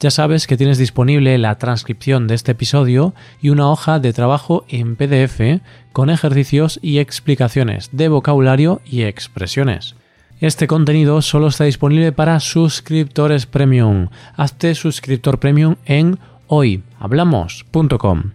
ya sabes que tienes disponible la transcripción de este episodio y una hoja de trabajo en PDF con ejercicios y explicaciones de vocabulario y expresiones. Este contenido solo está disponible para suscriptores premium. Hazte suscriptor premium en hoyhablamos.com.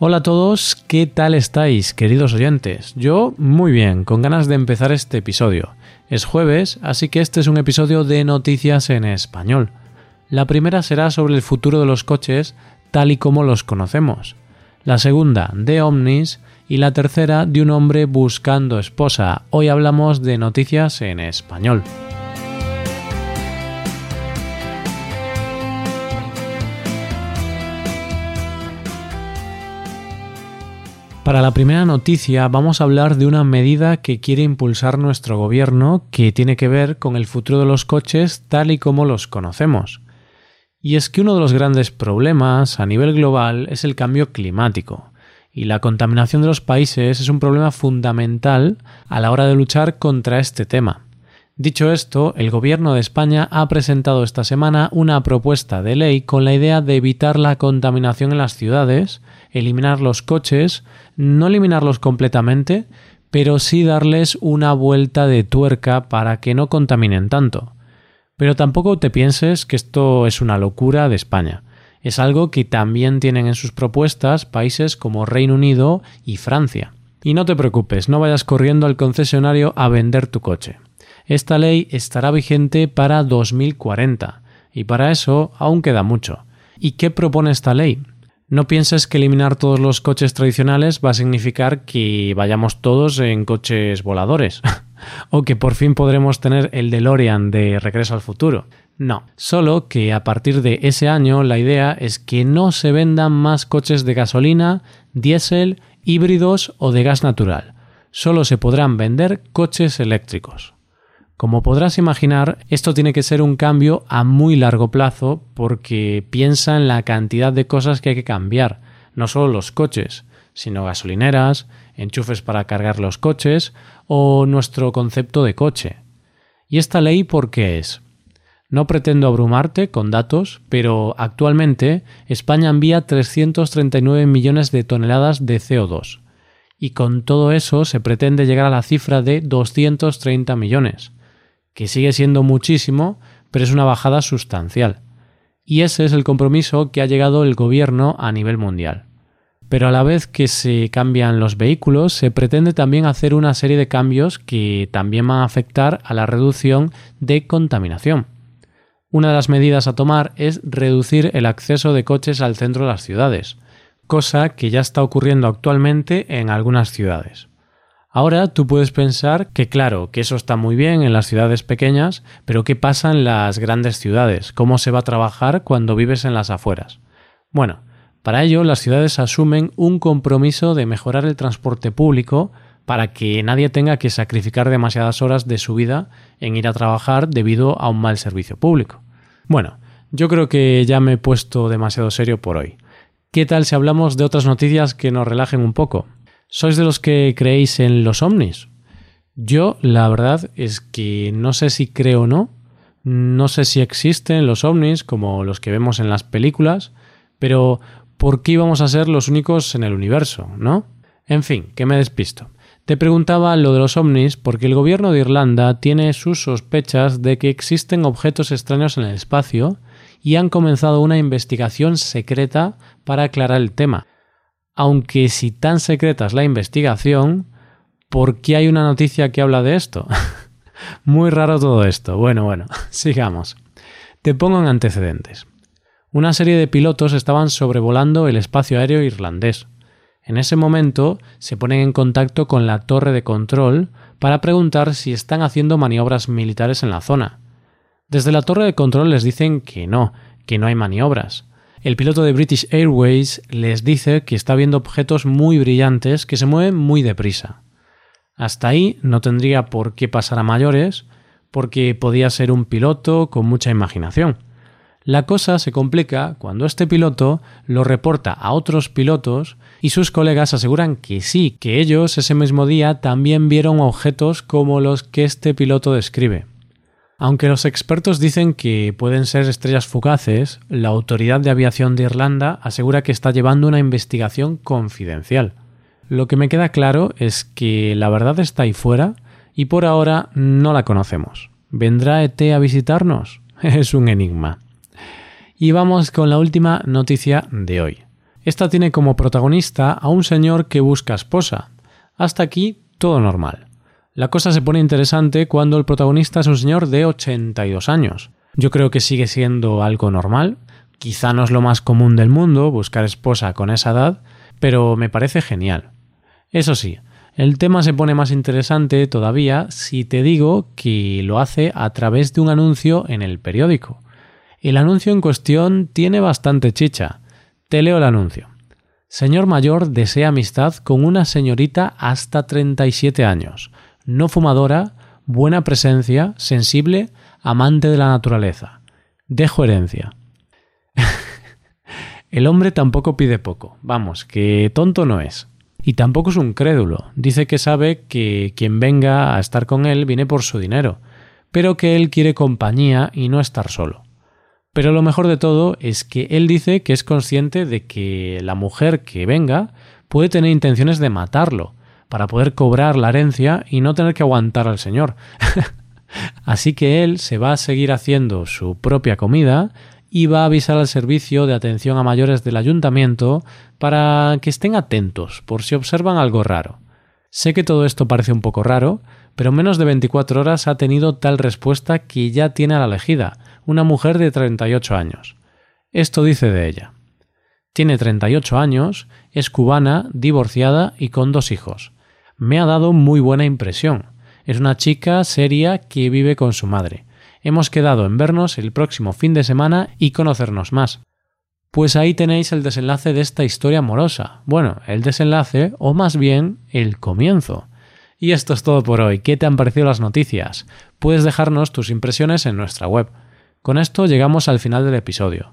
Hola a todos, ¿qué tal estáis, queridos oyentes? Yo muy bien, con ganas de empezar este episodio. Es jueves, así que este es un episodio de noticias en español. La primera será sobre el futuro de los coches tal y como los conocemos. La segunda de Omnis y la tercera de un hombre buscando esposa. Hoy hablamos de noticias en español. Para la primera noticia vamos a hablar de una medida que quiere impulsar nuestro gobierno que tiene que ver con el futuro de los coches tal y como los conocemos. Y es que uno de los grandes problemas a nivel global es el cambio climático, y la contaminación de los países es un problema fundamental a la hora de luchar contra este tema. Dicho esto, el Gobierno de España ha presentado esta semana una propuesta de ley con la idea de evitar la contaminación en las ciudades, eliminar los coches, no eliminarlos completamente, pero sí darles una vuelta de tuerca para que no contaminen tanto. Pero tampoco te pienses que esto es una locura de España. Es algo que también tienen en sus propuestas países como Reino Unido y Francia. Y no te preocupes, no vayas corriendo al concesionario a vender tu coche. Esta ley estará vigente para 2040 y para eso aún queda mucho. ¿Y qué propone esta ley? No pienses que eliminar todos los coches tradicionales va a significar que vayamos todos en coches voladores. o que por fin podremos tener el DeLorean de Regreso al Futuro. No, solo que a partir de ese año la idea es que no se vendan más coches de gasolina, diésel, híbridos o de gas natural. Solo se podrán vender coches eléctricos. Como podrás imaginar, esto tiene que ser un cambio a muy largo plazo porque piensa en la cantidad de cosas que hay que cambiar, no solo los coches, sino gasolineras, enchufes para cargar los coches o nuestro concepto de coche. ¿Y esta ley por qué es? No pretendo abrumarte con datos, pero actualmente España envía 339 millones de toneladas de CO2, y con todo eso se pretende llegar a la cifra de 230 millones, que sigue siendo muchísimo, pero es una bajada sustancial. Y ese es el compromiso que ha llegado el gobierno a nivel mundial. Pero a la vez que se cambian los vehículos, se pretende también hacer una serie de cambios que también van a afectar a la reducción de contaminación. Una de las medidas a tomar es reducir el acceso de coches al centro de las ciudades, cosa que ya está ocurriendo actualmente en algunas ciudades. Ahora tú puedes pensar que claro, que eso está muy bien en las ciudades pequeñas, pero ¿qué pasa en las grandes ciudades? ¿Cómo se va a trabajar cuando vives en las afueras? Bueno, para ello, las ciudades asumen un compromiso de mejorar el transporte público para que nadie tenga que sacrificar demasiadas horas de su vida en ir a trabajar debido a un mal servicio público. Bueno, yo creo que ya me he puesto demasiado serio por hoy. ¿Qué tal si hablamos de otras noticias que nos relajen un poco? ¿Sois de los que creéis en los ovnis? Yo, la verdad, es que no sé si creo o no. No sé si existen los ovnis como los que vemos en las películas, pero ¿por qué íbamos a ser los únicos en el universo, no? En fin, que me despisto. Te preguntaba lo de los ovnis porque el gobierno de Irlanda tiene sus sospechas de que existen objetos extraños en el espacio y han comenzado una investigación secreta para aclarar el tema. Aunque si tan secreta es la investigación, ¿por qué hay una noticia que habla de esto? Muy raro todo esto. Bueno, bueno, sigamos. Te pongo en antecedentes una serie de pilotos estaban sobrevolando el espacio aéreo irlandés. En ese momento se ponen en contacto con la torre de control para preguntar si están haciendo maniobras militares en la zona. Desde la torre de control les dicen que no, que no hay maniobras. El piloto de British Airways les dice que está viendo objetos muy brillantes que se mueven muy deprisa. Hasta ahí no tendría por qué pasar a mayores, porque podía ser un piloto con mucha imaginación. La cosa se complica cuando este piloto lo reporta a otros pilotos y sus colegas aseguran que sí, que ellos ese mismo día también vieron objetos como los que este piloto describe. Aunque los expertos dicen que pueden ser estrellas fugaces, la Autoridad de Aviación de Irlanda asegura que está llevando una investigación confidencial. Lo que me queda claro es que la verdad está ahí fuera y por ahora no la conocemos. ¿Vendrá ET a visitarnos? Es un enigma. Y vamos con la última noticia de hoy. Esta tiene como protagonista a un señor que busca esposa. Hasta aquí todo normal. La cosa se pone interesante cuando el protagonista es un señor de 82 años. Yo creo que sigue siendo algo normal. Quizá no es lo más común del mundo buscar esposa con esa edad, pero me parece genial. Eso sí, el tema se pone más interesante todavía si te digo que lo hace a través de un anuncio en el periódico. El anuncio en cuestión tiene bastante chicha. Te leo el anuncio. Señor mayor desea amistad con una señorita hasta 37 años, no fumadora, buena presencia, sensible, amante de la naturaleza. Dejo herencia. el hombre tampoco pide poco, vamos, que tonto no es. Y tampoco es un crédulo. Dice que sabe que quien venga a estar con él viene por su dinero, pero que él quiere compañía y no estar solo. Pero lo mejor de todo es que él dice que es consciente de que la mujer que venga puede tener intenciones de matarlo para poder cobrar la herencia y no tener que aguantar al señor. Así que él se va a seguir haciendo su propia comida y va a avisar al servicio de atención a mayores del ayuntamiento para que estén atentos por si observan algo raro. Sé que todo esto parece un poco raro, pero en menos de 24 horas ha tenido tal respuesta que ya tiene a la elegida, una mujer de 38 años. Esto dice de ella. Tiene 38 años, es cubana, divorciada y con dos hijos. Me ha dado muy buena impresión. Es una chica seria que vive con su madre. Hemos quedado en vernos el próximo fin de semana y conocernos más. Pues ahí tenéis el desenlace de esta historia amorosa. Bueno, el desenlace, o más bien el comienzo. Y esto es todo por hoy. ¿Qué te han parecido las noticias? Puedes dejarnos tus impresiones en nuestra web con esto llegamos al final del episodio.